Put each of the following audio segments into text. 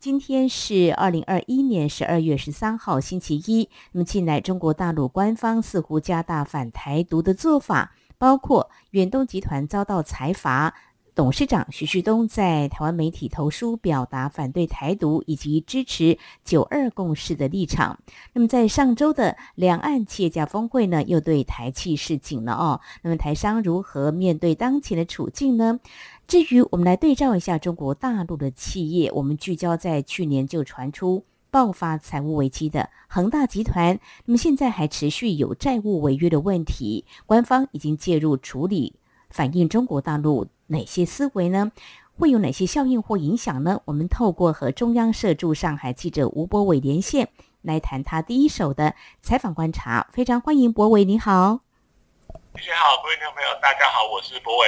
今天是二零二一年十二月十三号，星期一。那么，近来中国大陆官方似乎加大反台独的做法，包括远东集团遭到财阀。董事长徐旭东在台湾媒体投书，表达反对台独以及支持九二共识的立场。那么，在上周的两岸企业家峰会呢，又对台气示警了哦。那么，台商如何面对当前的处境呢？至于我们来对照一下中国大陆的企业，我们聚焦在去年就传出爆发财务危机的恒大集团，那么现在还持续有债务违约的问题，官方已经介入处理，反映中国大陆。哪些思维呢？会有哪些效应或影响呢？我们透过和中央社驻上海记者吴博伟连线，来谈他第一手的采访观察。非常欢迎博伟，你好。大家好，各位听众朋友，大家好，我是博伟。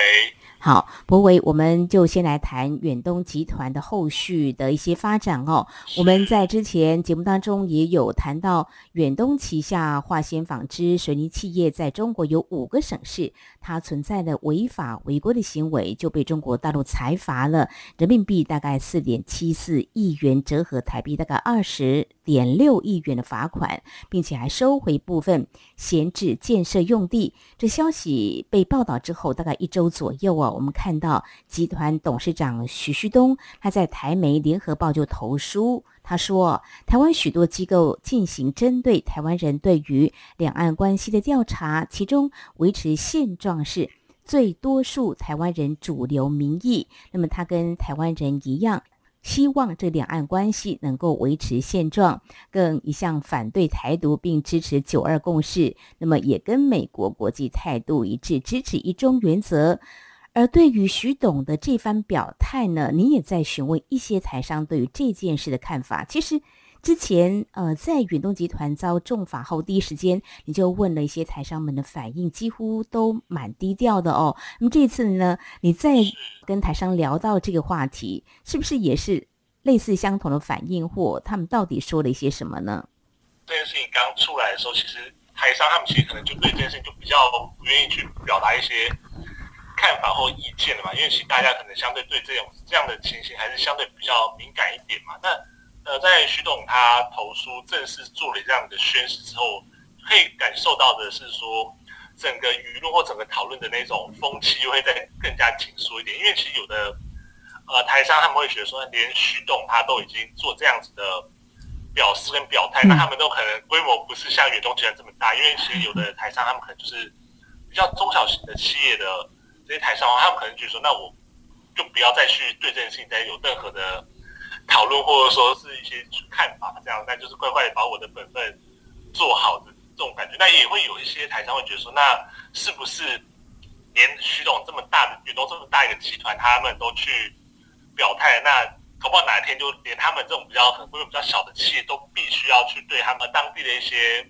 好，博伟，我们就先来谈远东集团的后续的一些发展哦。我们在之前节目当中也有谈到，远东旗下化纤纺织水泥企业在中国有五个省市，它存在的违法违规的行为，就被中国大陆裁罚了人民币大概四点七四亿元，折合台币大概二十点六亿元的罚款，并且还收回部分闲置建设用地。这消息被报道之后，大概一周左右哦。我们看到集团董事长徐旭东，他在台媒联合报就投书，他说，台湾许多机构进行针对台湾人对于两岸关系的调查，其中维持现状是最多数台湾人主流民意。那么他跟台湾人一样。希望这两岸关系能够维持现状，更一向反对台独，并支持九二共识。那么也跟美国国际态度一致，支持一中原则。而对于徐董的这番表态呢，你也在询问一些台商对于这件事的看法。其实。之前，呃，在远东集团遭重罚后，第一时间你就问了一些台商们的反应，几乎都蛮低调的哦。那么这次呢，你再跟台商聊到这个话题，是不是也是类似相同的反应，或他们到底说了一些什么呢？这件事情刚出来的时候，其实台商他们其实可能就对这件事情就比较不愿意去表达一些看法或意见了嘛，因为其实大家可能相对对这种这样的情形还是相对比较敏感一点嘛。那呃，在徐董他投书正式做了这样的宣誓之后，可以感受到的是说，整个舆论或整个讨论的那种风气又会再更加紧缩一点。因为其实有的呃台商他们会觉得说，连徐董他都已经做这样子的表示跟表态，那他们都可能规模不是像远东集团这么大。因为其实有的台商他们可能就是比较中小型的企业的这些台商，他们可能觉得说，那我就不要再去对这件事情再有任何的。讨论或者说是一些看法，这样那就是乖乖的把我的本分做好的这种感觉。那也会有一些台商会觉得说，那是不是连徐总这么大的、远东这么大一个集团，他们都去表态，那搞不好哪一天就连他们这种比较可能规模比较小的企业，都必须要去对他们当地的一些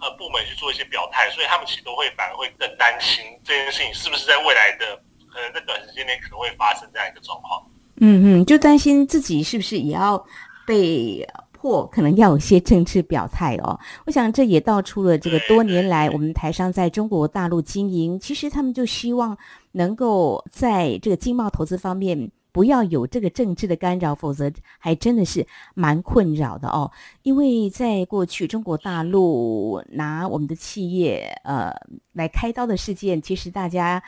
呃部门去做一些表态，所以他们其实都会反而会更担心这件事情是不是在未来的可能在短时间内可能会发生这样一个状况。嗯嗯，就担心自己是不是也要被迫，可能要有些政治表态哦。我想这也道出了这个多年来我们台商在中国大陆经营，其实他们就希望能够在这个经贸投资方面不要有这个政治的干扰，否则还真的是蛮困扰的哦。因为在过去中国大陆拿我们的企业呃来开刀的事件，其实大家。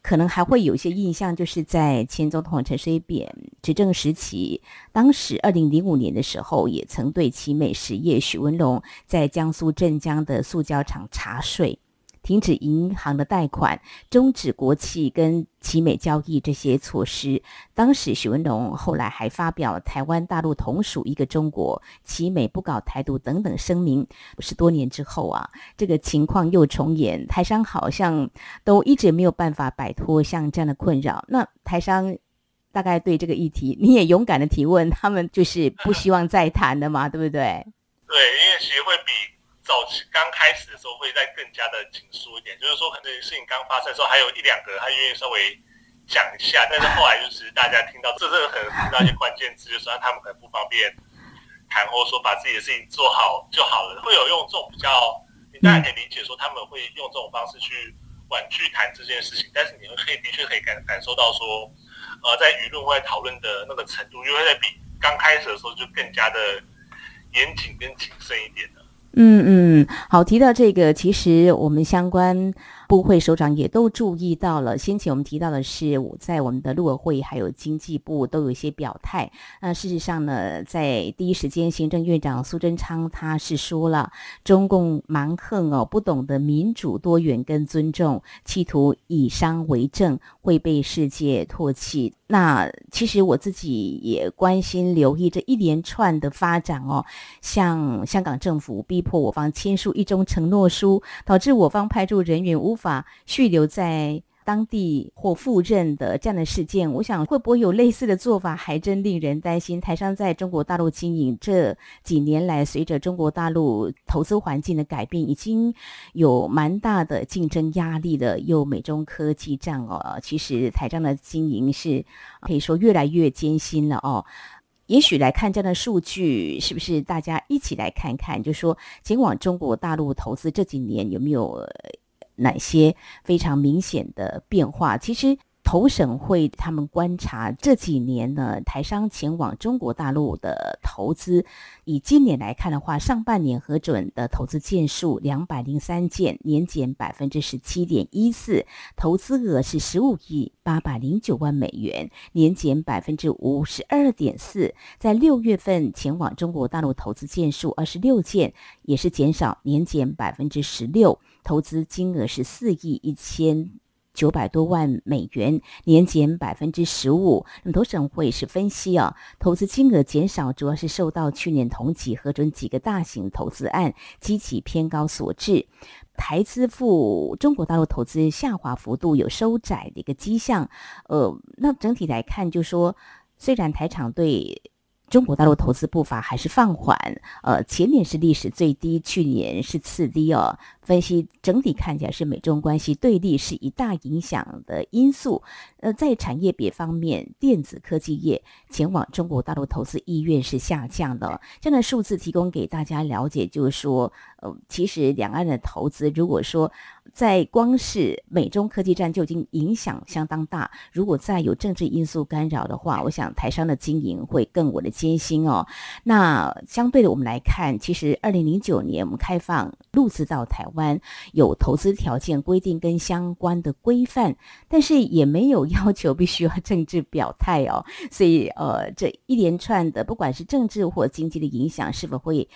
可能还会有一些印象，就是在前总统陈水扁执政时期，当时二零零五年的时候，也曾对奇美实业许文龙在江苏镇江的塑胶厂查税。停止银行的贷款，终止国企跟企美交易这些措施，当时许文龙后来还发表台湾大陆同属一个中国，企美不搞台独等等声明。十多年之后啊，这个情况又重演，台商好像都一直没有办法摆脱像这样的困扰。那台商大概对这个议题，你也勇敢的提问，他们就是不希望再谈的嘛，对不对？对，因为其实会比。早期刚开始的时候会再更加的紧缩一点，就是说可能事情刚发生的时候还有一两个他愿意稍微讲一下，但是后来就是大家听到这这个可能听到一些关键字，就说他们可能不方便谈，或者说把自己的事情做好就好了，会有用这种比较，你大家可以理解说他们会用这种方式去婉拒谈这件事情，但是你们可以的确可以感感受到说，呃，在舆论外讨论的那个程度，因为在比刚开始的时候就更加的。严谨跟谨慎一点。嗯嗯，好，提到这个，其实我们相关。部会首长也都注意到了。先前我们提到的是，我在我们的陆委会还有经济部都有一些表态。那事实上呢，在第一时间，行政院长苏贞昌他是说了，中共蛮横哦，不懂得民主、多元跟尊重，企图以商为政，会被世界唾弃。那其实我自己也关心、留意这一连串的发展哦，像香港政府逼迫我方签署一中承诺书，导致我方派驻人员无。法续留在当地或赴任的这样的事件，我想会不会有类似的做法，还真令人担心。台商在中国大陆经营这几年来，随着中国大陆投资环境的改变，已经有蛮大的竞争压力的。又美中科技战哦，其实台商的经营是可以说越来越艰辛了哦。也许来看这样的数据，是不是大家一起来看看？就说前往中国大陆投资这几年有没有？哪些非常明显的变化？其实。投审会他们观察这几年呢，台商前往中国大陆的投资，以今年来看的话，上半年核准的投资件数两百零三件，年减百分之十七点一四，投资额是十五亿八百零九万美元，年减百分之五十二点四。在六月份前往中国大陆投资件数二十六件，也是减少，年减百分之十六，投资金额是四亿一千。九百多万美元，年减百分之十五。那么投审会是分析啊，投资金额减少主要是受到去年同期核准几个大型投资案积极偏高所致。台资赴中国大陆投资下滑幅度有收窄的一个迹象。呃，那整体来看，就说虽然台厂对。中国大陆投资步伐还是放缓，呃，前年是历史最低，去年是次低哦。分析整体看起来是美中关系对立是一大影响的因素。呃，在产业别方面，电子科技业前往中国大陆投资意愿是下降的。这样的数字提供给大家了解，就是说，呃，其实两岸的投资，如果说在光是美中科技战就已经影响相当大，如果再有政治因素干扰的话，我想台商的经营会更稳的。艰辛哦，那相对的，我们来看，其实二零零九年我们开放陆资到台湾，有投资条件规定跟相关的规范，但是也没有 要求必须要政治表态哦。所以呃，这一连串的，不管是政治或经济的影响，是否会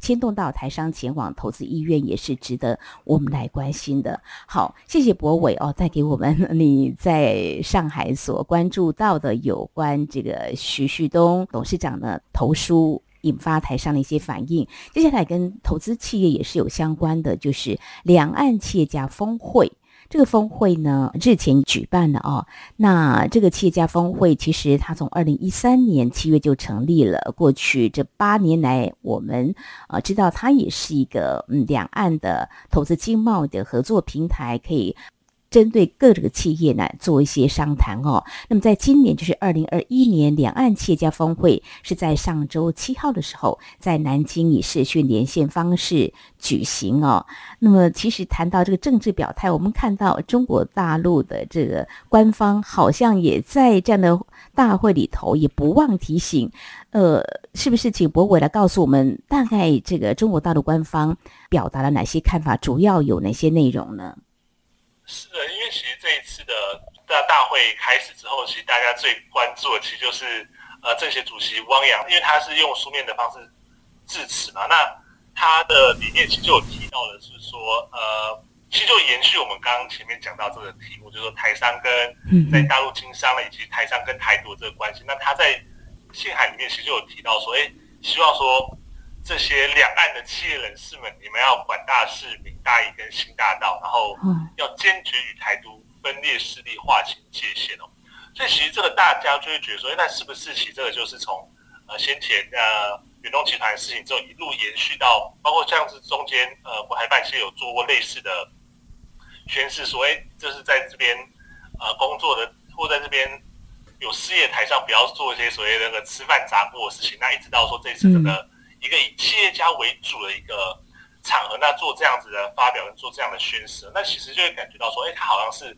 牵动到台商前往投资意愿，也是值得我们来关心的。好，谢谢博伟哦，带给我们 你在上海所关注到的有关这个徐旭东董事长。的投书引发台上的一些反应，接下来跟投资企业也是有相关的，就是两岸企业家峰会。这个峰会呢，日前举办的哦。那这个企业家峰会，其实它从二零一三年七月就成立了，过去这八年来，我们呃知道它也是一个嗯两岸的投资经贸的合作平台，可以。针对各个企业呢做一些商谈哦。那么在今年就是二零二一年两岸企业家峰会是在上周七号的时候在南京以视讯连线方式举行哦。那么其实谈到这个政治表态，我们看到中国大陆的这个官方好像也在这样的大会里头也不忘提醒，呃，是不是请博伟来告诉我们大概这个中国大陆官方表达了哪些看法，主要有哪些内容呢？是的，因为其实这一次的大大会开始之后，其实大家最关注的其实就是呃政协主席汪洋，因为他是用书面的方式致辞嘛。那他的理念其实就有提到的是说，呃，其实就延续我们刚刚前面讲到这个题目，就是说台商跟在大陆经商了，以及台商跟台独这个关系。那他在信函里面其实就有提到说，哎，希望说。这些两岸的企业人士们，你们要管大事、明大义跟新大道，然后要坚决与台独分裂势力划清界限哦。所以其实这个大家就会觉得说，那是不是其实这个就是从呃先前呃远东集团的事情，之后一路延续到，包括像是中间呃，国台办其实有做过类似的宣誓，所谓就是在这边呃工作的或在这边有事业台上，不要做一些所谓那个吃饭砸锅的事情。那一直到说这次的一个以企业家为主的一个场合，那做这样子的发表跟做这样的宣誓，那其实就会感觉到说，哎，他好像是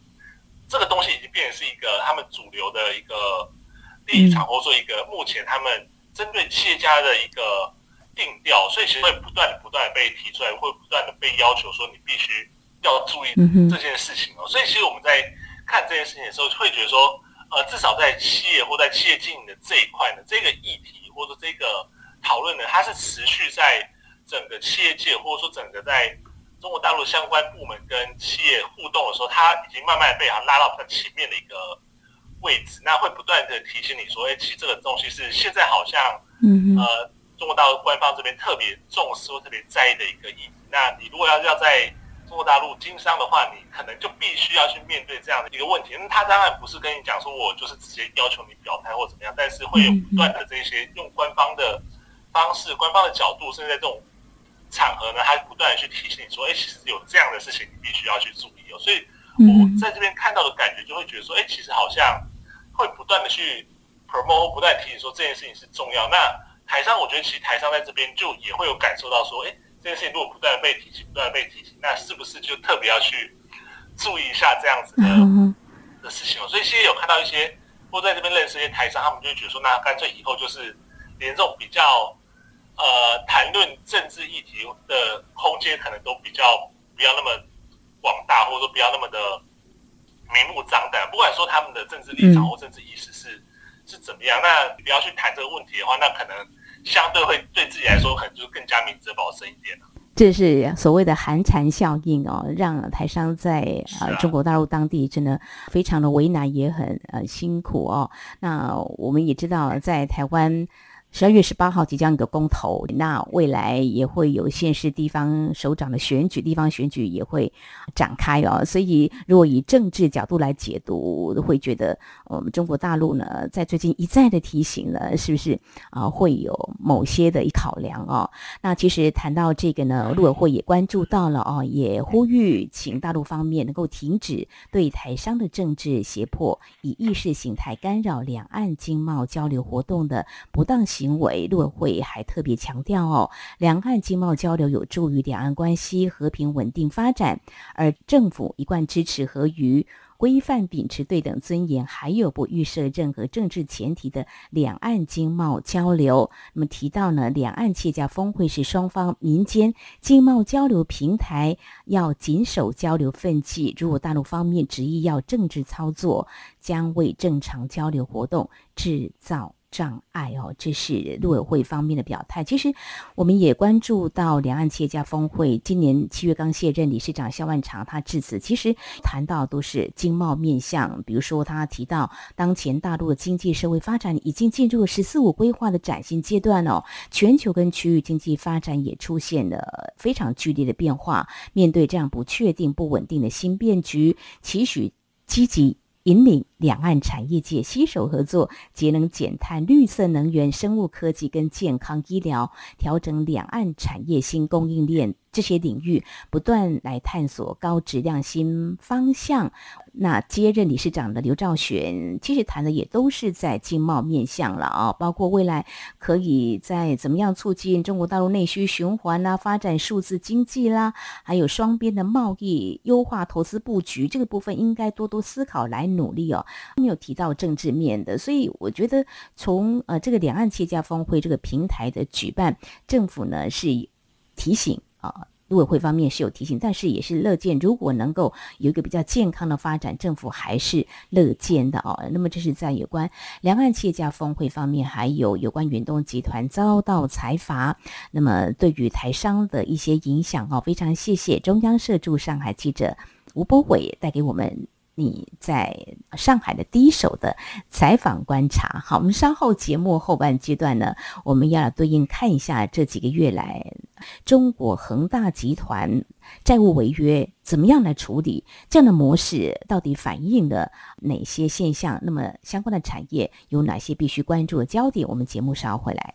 这个东西已经变成是一个他们主流的一个立场，或者说一个目前他们。针对企业家的一个定调，所以其实会不断的、不断的被提出来，会不断的被要求说你必须要注意这件事情哦。所以其实我们在看这件事情的时候，会觉得说，呃，至少在企业或在企业经营的这一块呢，这个议题或者这个讨论的，它是持续在整个企业界，或者说整个在中国大陆相关部门跟企业互动的时候，它已经慢慢被它拉到比较前面的一个。位置，那会不断的提醒你说，哎，其实这个东西是现在好像，呃，中国大陆官方这边特别重视或特别在意的一个议题。那你如果要要在中国大陆经商的话，你可能就必须要去面对这样的一个问题。那他当然不是跟你讲说我就是直接要求你表态或怎么样，但是会有不断的这些用官方的方式、官方的角度，甚至在这种场合呢，他不断的去提醒你说，哎，其实有这样的事情，你必须要去注意哦。所以我在这边看到的感觉，就会觉得说，哎，其实好像。会不断的去 promote，不断提醒说这件事情是重要。那台上，我觉得其实台上在这边就也会有感受到说，哎，这件事情如果不断的被提醒，不断的被提醒，那是不是就特别要去注意一下这样子的的事情？所以其实有看到一些，或在这边认识一些台商，他们就觉得说，那干脆以后就是连这种比较呃谈论政治议题的空间，可能都比较不要那么广大，或者说不要那么的。明目张胆，不管说他们的政治立场或政治意识是是怎么样，那不要去谈这个问题的话，那可能相对会对自己来说，可能就更加明哲保身一点了。这是所谓的寒蝉效应哦，让台商在呃中国大陆当地真的非常的为难，也很呃辛苦哦。那我们也知道，在台湾。十二月十八号即将有个公投，那未来也会有县市地方首长的选举，地方选举也会展开哦。所以，如果以政治角度来解读，会觉得我们中国大陆呢，在最近一再的提醒了，是不是啊？会有某些的一考量哦。那其实谈到这个呢，陆委会也关注到了哦，也呼吁请大陆方面能够停止对台商的政治胁迫，以意识形态干扰两岸经贸交流活动的不当行。行为，陆委会还特别强调哦，两岸经贸交流有助于两岸关系和平稳定发展，而政府一贯支持和与。规范秉持对等尊严，还有不预设任何政治前提的两岸经贸交流。那么提到呢，两岸企业家峰会是双方民间经贸交流平台，要谨守交流分际。如果大陆方面执意要政治操作，将为正常交流活动制造。障碍哦，这是陆委会方面的表态。其实我们也关注到两岸企业家峰会，今年七月刚卸任理事长肖万长他致辞，其实谈到都是经贸面向，比如说他提到当前大陆的经济社会发展已经进入了“十四五”规划的崭新阶段哦，全球跟区域经济发展也出现了非常剧烈的变化。面对这样不确定、不稳定的新变局，期许积极。引领两岸产业界携手合作，节能减碳、绿色能源、生物科技跟健康医疗，调整两岸产业新供应链。这些领域不断来探索高质量新方向。那接任理事长的刘兆玄，其实谈的也都是在经贸面向了啊，包括未来可以在怎么样促进中国大陆内需循环啦，发展数字经济啦，还有双边的贸易优化投资布局这个部分，应该多多思考来努力哦。没有提到政治面的，所以我觉得从呃这个两岸企业家峰会这个平台的举办，政府呢是提醒。啊，陆委会方面是有提醒，但是也是乐见，如果能够有一个比较健康的发展，政府还是乐见的哦。那么这是在有关两岸企业家峰会方面，还有有关远东集团遭到财阀，那么对于台商的一些影响哦，非常谢谢中央社驻上海记者吴波伟带给我们。你在上海的第一手的采访观察，好，我们稍后节目后半阶段呢，我们要对应看一下这几个月来中国恒大集团债务违约怎么样来处理，这样的模式到底反映了哪些现象？那么相关的产业有哪些必须关注的焦点？我们节目稍后回来。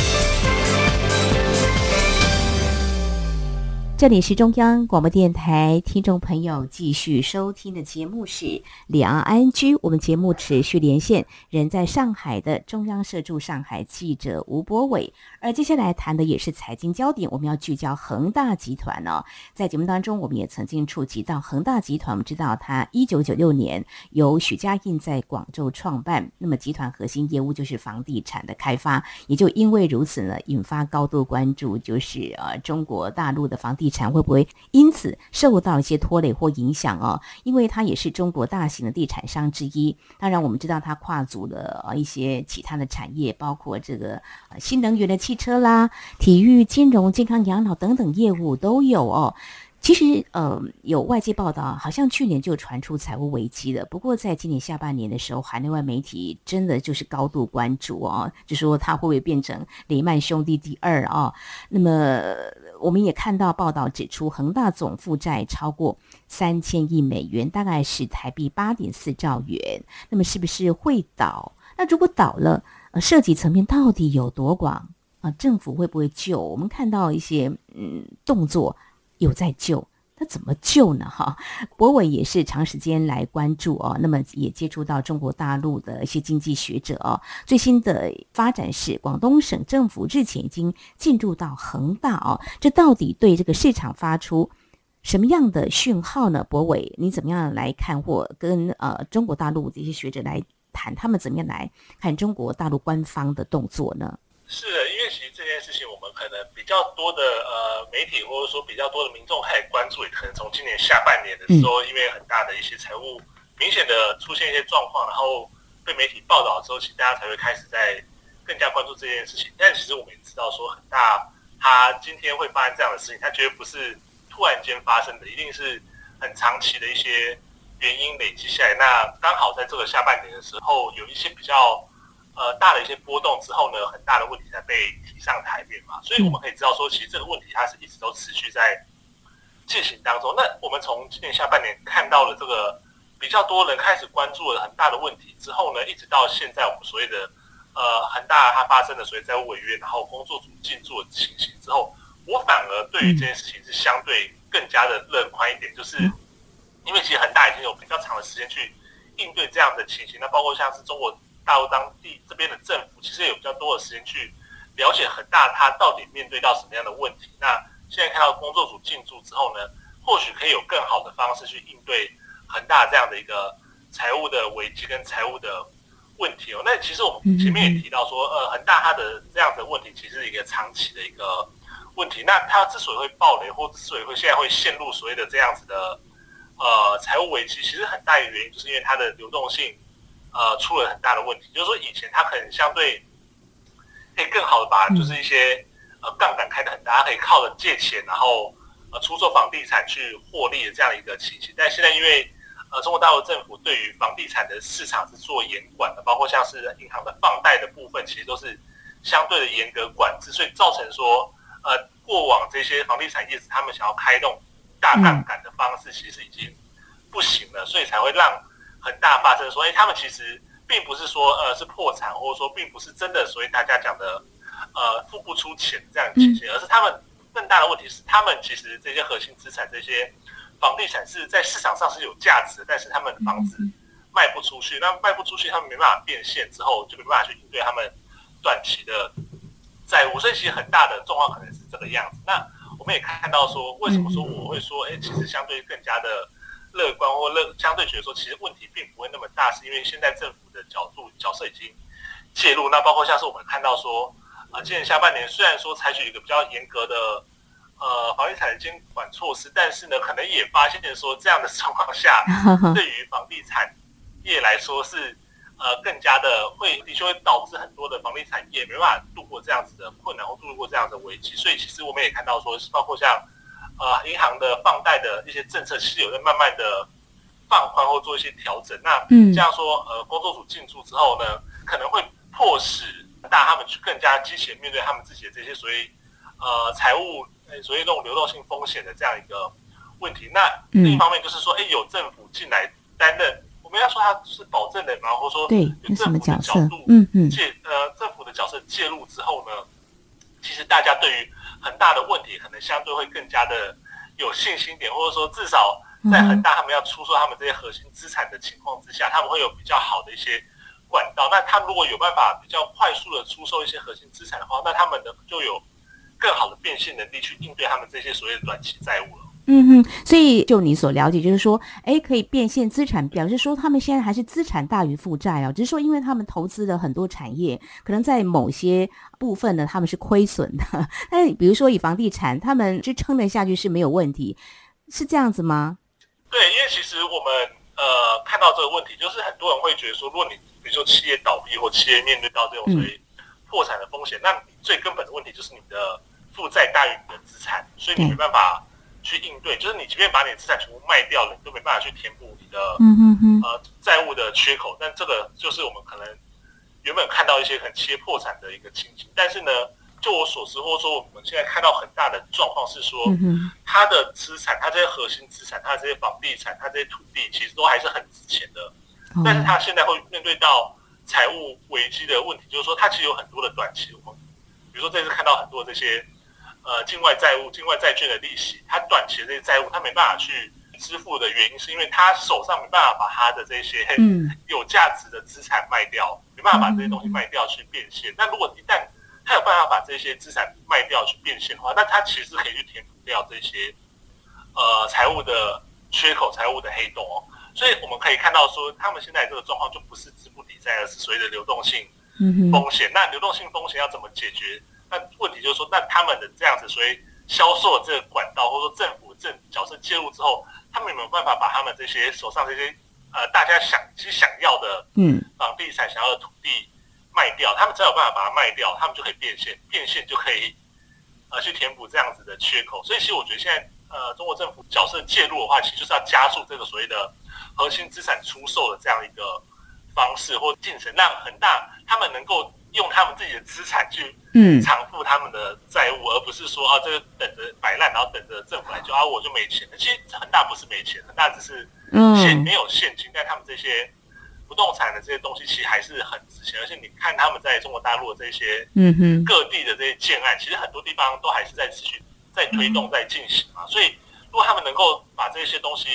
这里是中央广播电台，听众朋友继续收听的节目是《两岸安居》。我们节目持续连线，人在上海的中央社驻上海记者吴博伟。而接下来谈的也是财经焦点，我们要聚焦恒大集团哦。在节目当中，我们也曾经触及到恒大集团。我们知道，它一九九六年由许家印在广州创办，那么集团核心业务就是房地产的开发。也就因为如此呢，引发高度关注，就是呃中国大陆的房地产会不会因此受到一些拖累或影响哦？因为它也是中国大型的地产商之一。当然，我们知道它跨足了呃一些其他的产业，包括这个呃新能源的汽车啦、体育、金融、健康、养老等等业务都有哦。其实，呃，有外界报道，好像去年就传出财务危机了。不过，在今年下半年的时候，海内外媒体真的就是高度关注哦，就说它会不会变成雷曼兄弟第二啊？那么，我们也看到报道指出，恒大总负债超过三千亿美元，大概是台币八点四兆元。那么，是不是会倒？那如果倒了，呃，涉及层面到底有多广啊？政府会不会救？我们看到一些嗯动作。有在救，那怎么救呢？哈，博伟也是长时间来关注哦，那么也接触到中国大陆的一些经济学者哦。最新的发展是，广东省政府日前已经进入到恒大哦，这到底对这个市场发出什么样的讯号呢？博伟，你怎么样来看，或跟呃中国大陆这些学者来谈，他们怎么样来看中国大陆官方的动作呢？是，因为其实这件事情，我们可能比较多的呃媒体，或者说比较多的民众开始关注，也可能从今年下半年的时候，因为很大的一些财务明显的出现一些状况，然后被媒体报道之后，其实大家才会开始在更加关注这件事情。但其实我们也知道，说很大，它今天会发生这样的事情，它绝对不是突然间发生的，一定是很长期的一些原因累积下来。那刚好在这个下半年的时候，有一些比较。呃，大的一些波动之后呢，很大的问题才被提上台面嘛，所以我们可以知道说，其实这个问题它是一直都持续在进行当中。那我们从今年下半年看到了这个比较多人开始关注了很大的问题之后呢，一直到现在我们所谓的呃很大它发生的所谓债务违约，然后工作组进驻的情形之后，我反而对于这件事情是相对更加的乐观一点，就是因为其实恒大已经有比较长的时间去应对这样的情形，那包括像是中国。大陆当地这边的政府其实有比较多的时间去了解恒大它到底面对到什么样的问题。那现在看到工作组进驻之后呢，或许可以有更好的方式去应对恒大这样的一个财务的危机跟财务的问题哦。那其实我们前面也提到说，呃，恒大它的这样的问题其实是一个长期的一个问题。那它之所以会暴雷，或之所以会现在会陷入所谓的这样子的呃财务危机，其实很大一个原因就是因为它的流动性。呃，出了很大的问题，就是说以前它可能相对可以更好的把，就是一些呃杠杆开的很大，可以靠着借钱，然后呃出售房地产去获利的这样一个情形。但现在因为呃中国大陆政府对于房地产的市场是做严管的，包括像是银行的放贷的部分，其实都是相对的严格管制，所以造成说呃过往这些房地产业者他们想要开动大杠杆的方式，其实已经不行了，所以才会让。很大发生，所以他们其实并不是说呃是破产，或者说并不是真的，所以大家讲的呃付不出钱这样情形，而是他们更大的问题是，他们其实这些核心资产这些房地产是在市场上是有价值，但是他们的房子卖不出去，那卖不出去，他们没办法变现之后，就没办法去应对他们短期的债务，所以其实很大的状况可能是这个样子。那我们也看到说，为什么说我会说，哎，其实相对更加的。乐观或乐相对觉得说，其实问题并不会那么大，是因为现在政府的角度角色已经介入。那包括像是我们看到说，啊，今年下半年虽然说采取一个比较严格的呃房地产监管措施，但是呢，可能也发现说这样的情况下，对于房地产业来说是呃更加的会的确会导致很多的房地产业没办法度过这样子的困难或度过这样的危机。所以其实我们也看到说，包括像。呃，银行的放贷的一些政策其实有在慢慢的放宽或做一些调整。那这样说，呃，工作组进驻之后呢，可能会迫使大他们去更加积极面对他们自己的这些所谓呃财务，所谓那种流动性风险的这样一个问题。那另一方面就是说，哎，有政府进来担任，我们要说他是保证人嘛，或者说对有政府的角度，嗯嗯，介呃政府的角色介入之后呢，其实大家对于恒大的问题可能相对会更加的有信心点，或者说至少在恒大他们要出售他们这些核心资产的情况之下，他们会有比较好的一些管道。那他如果有办法比较快速的出售一些核心资产的话，那他们的就有更好的变现能力去应对他们这些所谓的短期债务了。嗯哼，所以就你所了解，就是说，哎，可以变现资产，表示说他们现在还是资产大于负债哦，只是说因为他们投资的很多产业，可能在某些部分呢，他们是亏损的。但比如说以房地产，他们支撑得下去是没有问题，是这样子吗？对，因为其实我们呃看到这个问题，就是很多人会觉得说，如果你比如说企业倒闭或企业面对到这种所谓破产的风险，那你最根本的问题就是你的负债大于你的资产，所以你没办法。去应对，就是你即便把你的资产全部卖掉了，你都没办法去填补你的呃债务的缺口。但这个就是我们可能原本看到一些很企业破产的一个情形。但是呢，就我所知，或者说我们现在看到很大的状况是说，它的资产，它这些核心资产，它这些房地产，它这些土地，其实都还是很值钱的。但是它现在会面对到财务危机的问题，就是说它其实有很多的短期，我们比如说这次看到很多这些。呃，境外债务、境外债券的利息，他短期的这些债务，他没办法去支付的原因，是因为他手上没办法把他的这些 有价值的资产卖掉，没办法把这些东西卖掉去变现。那如果一旦他有办法把这些资产卖掉去变现的话，那他其实可以去填补掉这些呃财务的缺口、财务的黑洞哦。所以我们可以看到说，他们现在这个状况就不是资不抵债，而是所谓的流动性风险。那流动性风险要怎么解决？那问题就是说，那他们的这样子，所以销售这个管道，或者说政府政角色介入之后，他们有没有办法把他们这些手上这些呃大家想其实想要的嗯房地产想要的土地卖掉？他们只要有办法把它卖掉，他们就可以变现，变现就可以呃去填补这样子的缺口。所以其实我觉得现在呃中国政府角色介入的话，其实就是要加速这个所谓的核心资产出售的这样一个方式或进程，让恒大他们能够。用他们自己的资产去偿付他们的债务，而不是说啊，这个等着摆烂，然后等着政府来救啊，我就没钱了。其实恒大不是没钱，恒大只是现没有现金，但他们这些不动产的这些东西其实还是很值钱。而且你看他们在中国大陆的这些各地的这些建案，其实很多地方都还是在持续在推动在进行嘛。所以如果他们能够把这些东西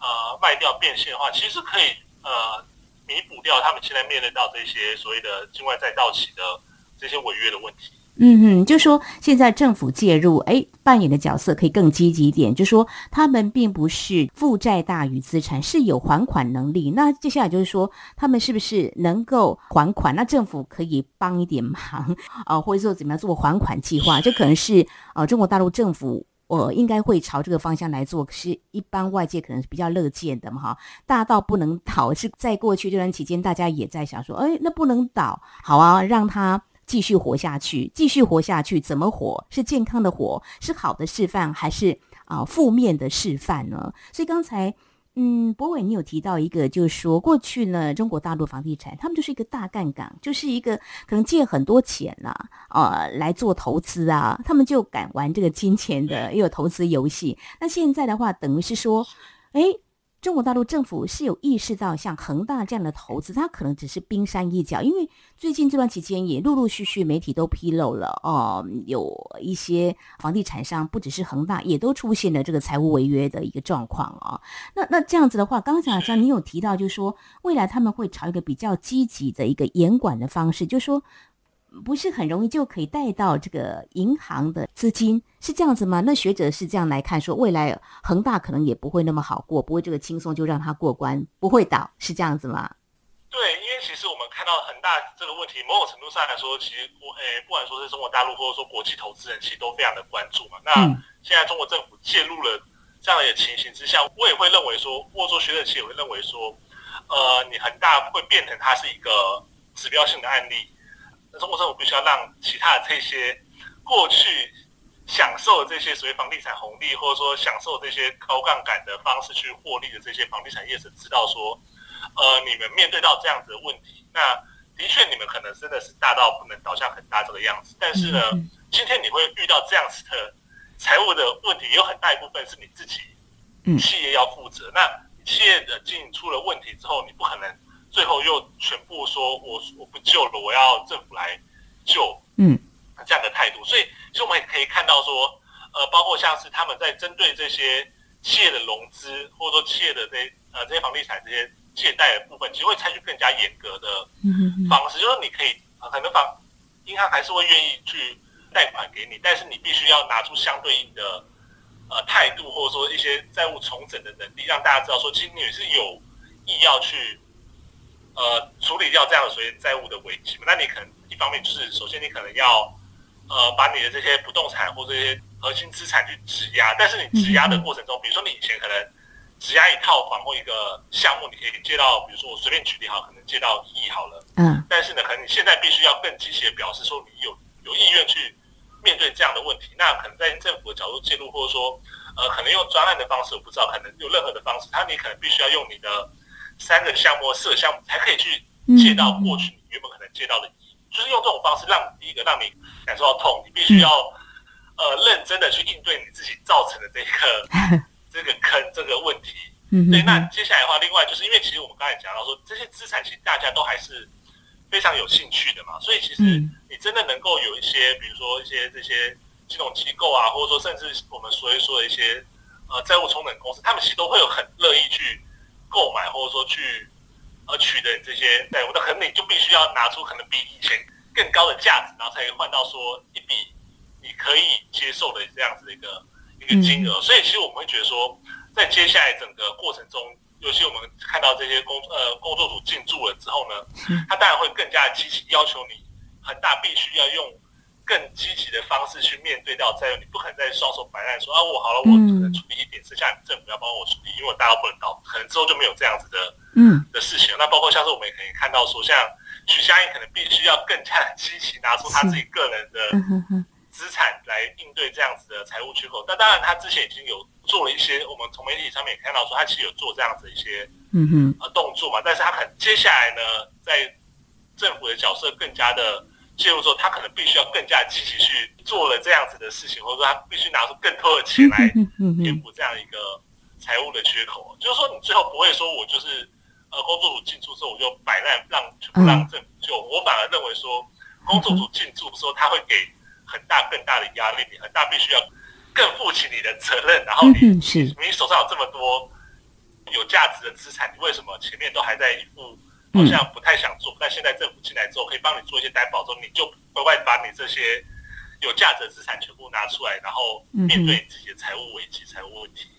呃卖掉变现的话，其实可以呃。弥补掉他们现在面对到这些所谓的境外再到期的这些违约的问题。嗯嗯，就说现在政府介入，哎，扮演的角色可以更积极一点。就说他们并不是负债大于资产，是有还款能力。那接下来就是说，他们是不是能够还款？那政府可以帮一点忙啊，或者说怎么样做还款计划？这可能是呃中国大陆政府。我应该会朝这个方向来做，是一般外界可能是比较乐见的嘛，哈，大到不能倒，是在过去这段期间，大家也在想说，哎，那不能倒，好啊，让它继续活下去，继续活下去，怎么活？是健康的活，是好的示范，还是啊负面的示范呢？所以刚才。嗯，博伟，你有提到一个，就是说过去呢，中国大陆房地产他们就是一个大杠杆，就是一个可能借很多钱呐，呃，来做投资啊，他们就敢玩这个金钱的又有投资游戏。那现在的话，等于是说，哎。中国大陆政府是有意识到，像恒大这样的投资，它可能只是冰山一角。因为最近这段期间，也陆陆续续媒体都披露了，哦，有一些房地产商，不只是恒大，也都出现了这个财务违约的一个状况啊。那那这样子的话，刚才好像你有提到，就是说未来他们会朝一个比较积极的一个严管的方式，就是说。不是很容易就可以带到这个银行的资金，是这样子吗？那学者是这样来看，说未来恒大可能也不会那么好过，不会这个轻松就让它过关，不会倒，是这样子吗？对，因为其实我们看到恒大这个问题，某种程度上来说，其实国诶，不管说是中国大陆或者说国际投资人，其实都非常的关注嘛。那现在中国政府介入了这样的情形之下，我也会认为说，或者说学者其实也会认为说，呃，你恒大会变成它是一个指标性的案例。中国政府必须要让其他的这些过去享受这些所谓房地产红利，或者说享受这些高杠杆的方式去获利的这些房地产业者，知道说，呃，你们面对到这样子的问题，那的确你们可能真的是大到不能倒向很大这个样子。但是呢，今天你会遇到这样子的财务的问题有很大一部分是你自己企业要负责。那企业的经营出了问题之后，你不可能最后又全部说我我不救了，我要政府来救。嗯，这样的态度。所以其实我们也可以看到说，呃，包括像是他们在针对这些企业的融资，或者说企业的这呃这些房地产这些借贷的部分，其实会采取更加严格的方式，就是你可以可能房银行还是会愿意去。贷款给你，但是你必须要拿出相对应的呃态度，或者说一些债务重整的能力，让大家知道说，其实你是有意要去呃处理掉这样的所谓债务的危机嘛。那你可能一方面就是，首先你可能要呃把你的这些不动产或这些核心资产去质押，但是你质押的过程中，比如说你以前可能质押一套房或一个项目，你可以借到，比如说我随便举例好，可能借到一亿好了，嗯，但是呢，可能你现在必须要更积极的表示说，你有有意愿去。面对这样的问题，那可能在政府的角度介入，或者说，呃，可能用专案的方式，我不知道，可能有任何的方式，他你可能必须要用你的三个项目、四个项目才可以去借到过去你原本可能借到的一，就是用这种方式让第一个让你感受到痛，你必须要呃认真的去应对你自己造成的这个 这个坑这个问题。对，那接下来的话，另外就是因为其实我们刚才讲到说，这些资产其实大家都还是。非常有兴趣的嘛，所以其实你真的能够有一些，比如说一些这些金融机构啊，或者说甚至我们所以说的一些呃债务重整公司，他们其实都会有很乐意去购买，或者说去呃取得这些债务，那可能你就必须要拿出可能比以前更高的价值，然后才可以换到说一笔你可以接受的这样子的一个一个金额。所以其实我们会觉得说，在接下来整个过程中。尤其我们看到这些工呃工作组进驻了之后呢，他当然会更加积极，要求你很大必须要用更积极的方式去面对到债务，你不可能再双手摆烂说啊我好了我只能处理一点，剩下你政府要帮我处理，因为我大家不能倒，可能之后就没有这样子的嗯。的事情。那包括像是我们也可以看到说，像许家印可能必须要更加积极拿出他自己个人的。资产来应对这样子的财务缺口，那当然他之前已经有做了一些，我们从媒体上面也看到说他其实有做这样子一些嗯哼。呃动作嘛，但是他可能接下来呢，在政府的角色更加的介入之后，他可能必须要更加积极去做了这样子的事情，或者说他必须拿出更多 的钱来填补这样一个财务的缺口，就是说你最后不会说我就是呃工作组进驻之后我就摆烂让全部让政府救，我反而认为说工作组进驻之后他会给。很大更大的压力，你很大必须要更负起你的责任，然后你你手上有这么多有价值的资产，你为什么前面都还在一副好像不太想做，但现在政府进来之后可以帮你做一些担保之后，你就乖乖把你这些有价值的资产全部拿出来，然后面对自己的财务危机、财务问题。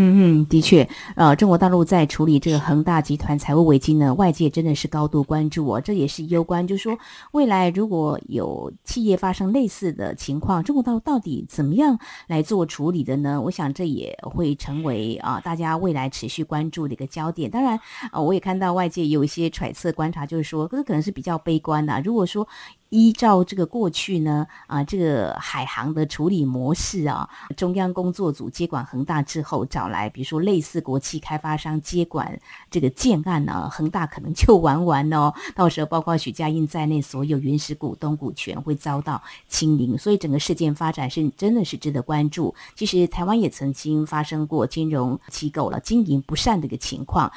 嗯嗯，的确，呃，中国大陆在处理这个恒大集团财务危机呢，外界真的是高度关注哦。这也是攸关，就是说未来如果有企业发生类似的情况，中国大陆到底怎么样来做处理的呢？我想这也会成为啊大家未来持续关注的一个焦点。当然，呃，我也看到外界有一些揣测观察，就是说这可能是比较悲观的。如果说依照这个过去呢，啊，这个海航的处理模式啊，中央工作组接管恒大之后，找来比如说类似国企开发商接管这个建案呢，恒大可能就玩完哦。到时候包括许家印在内，所有原始股东股权会遭到清零，所以整个事件发展是真的是值得关注。其实台湾也曾经发生过金融机构了经营不善的一个情况，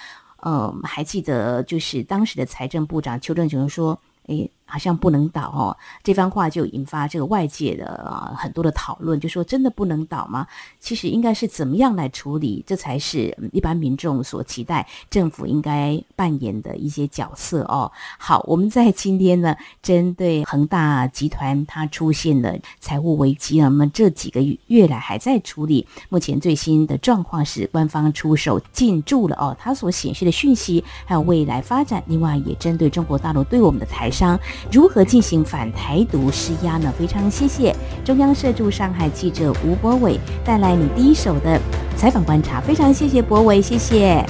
嗯，还记得就是当时的财政部长邱正雄说，诶。好像不能倒哦，这番话就引发这个外界的啊很多的讨论，就说真的不能倒吗？其实应该是怎么样来处理，这才是一般民众所期待政府应该扮演的一些角色哦。好，我们在今天呢，针对恒大集团它出现了财务危机啊，那么这几个月来还在处理，目前最新的状况是官方出手进驻了哦，它所显示的讯息还有未来发展，另外也针对中国大陆对我们的台商。如何进行反台独施压呢？非常谢谢中央社驻上海记者吴博伟带来你第一手的采访观察。非常谢谢博伟，谢谢。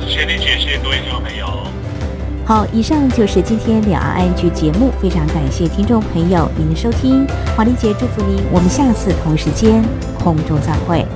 谢谢你，谢谢各位听众朋友。好，以上就是今天两岸安居节目，非常感谢听众朋友您的收听，华丽姐祝福您，我们下次同时间空中再会。